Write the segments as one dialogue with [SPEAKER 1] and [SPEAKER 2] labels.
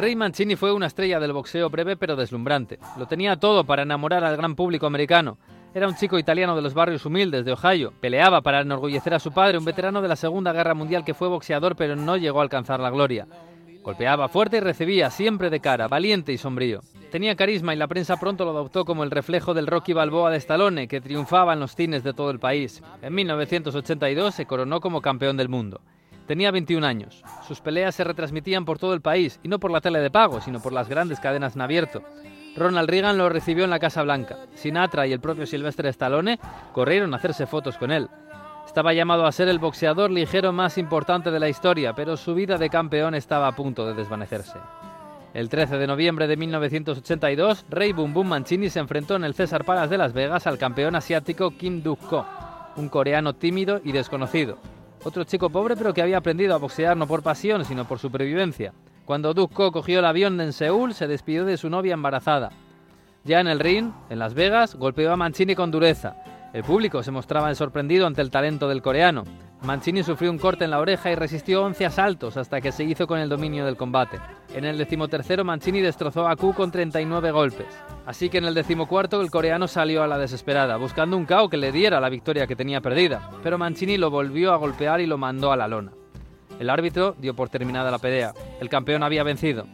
[SPEAKER 1] Ray Mancini fue una estrella del boxeo breve pero deslumbrante. Lo tenía todo para enamorar al gran público americano. Era un chico italiano de los barrios humildes de Ohio. Peleaba para enorgullecer a su padre, un veterano de la Segunda Guerra Mundial que fue boxeador pero no llegó a alcanzar la gloria. Golpeaba fuerte y recibía siempre de cara, valiente y sombrío. Tenía carisma y la prensa pronto lo adoptó como el reflejo del Rocky Balboa de Stallone, que triunfaba en los cines de todo el país. En 1982 se coronó como campeón del mundo. Tenía 21 años. Sus peleas se retransmitían por todo el país, y no por la tele de pago, sino por las grandes cadenas en abierto. Ronald Reagan lo recibió en la Casa Blanca. Sinatra y el propio Sylvester Stallone corrieron a hacerse fotos con él. Estaba llamado a ser el boxeador ligero más importante de la historia, pero su vida de campeón estaba a punto de desvanecerse. El 13 de noviembre de 1982, Ray Boom Boom Mancini se enfrentó en el César Palace de Las Vegas al campeón asiático Kim Duk-ko, un coreano tímido y desconocido. Otro chico pobre pero que había aprendido a boxear no por pasión, sino por supervivencia. Cuando Dukko cogió el avión en Seúl, se despidió de su novia embarazada. Ya en el ring, en Las Vegas, golpeó a Mancini con dureza. El público se mostraba sorprendido ante el talento del coreano. Mancini sufrió un corte en la oreja y resistió 11 asaltos hasta que se hizo con el dominio del combate. En el decimotercero Mancini destrozó a Ku con 39 golpes. Así que en el decimocuarto el coreano salió a la desesperada, buscando un KO que le diera la victoria que tenía perdida, pero Mancini lo volvió a golpear y lo mandó a la lona. El árbitro dio por terminada la pelea. El campeón había vencido.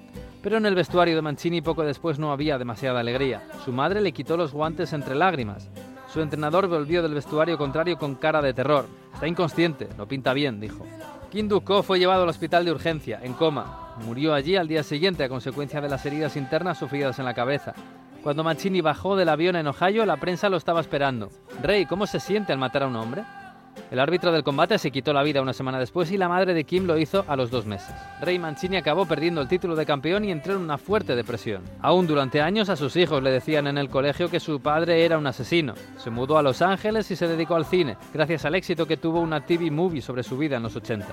[SPEAKER 1] Pero en el vestuario de Mancini poco después no había demasiada alegría. Su madre le quitó los guantes entre lágrimas. Su entrenador volvió del vestuario contrario con cara de terror. Está inconsciente, no pinta bien, dijo. Kim Duk-ko fue llevado al hospital de urgencia, en coma. Murió allí al día siguiente a consecuencia de las heridas internas sufridas en la cabeza. Cuando Mancini bajó del avión en Ohio, la prensa lo estaba esperando. Rey, ¿cómo se siente al matar a un hombre? El árbitro del combate se quitó la vida una semana después y la madre de Kim lo hizo a los dos meses. Rey Mancini acabó perdiendo el título de campeón y entró en una fuerte depresión. Aún durante años a sus hijos le decían en el colegio que su padre era un asesino. Se mudó a Los Ángeles y se dedicó al cine, gracias al éxito que tuvo una TV movie sobre su vida en los 80.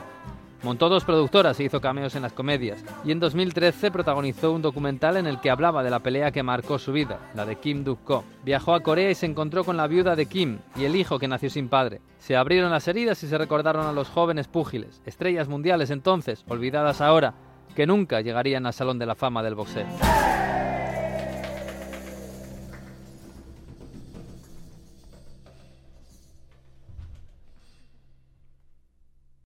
[SPEAKER 1] Montó dos productoras e hizo cameos en las comedias, y en 2013 protagonizó un documental en el que hablaba de la pelea que marcó su vida, la de Kim Duk-ko. Viajó a Corea y se encontró con la viuda de Kim y el hijo que nació sin padre. Se abrieron las heridas y se recordaron a los jóvenes púgiles, estrellas mundiales entonces, olvidadas ahora, que nunca llegarían al Salón de la Fama del boxeo.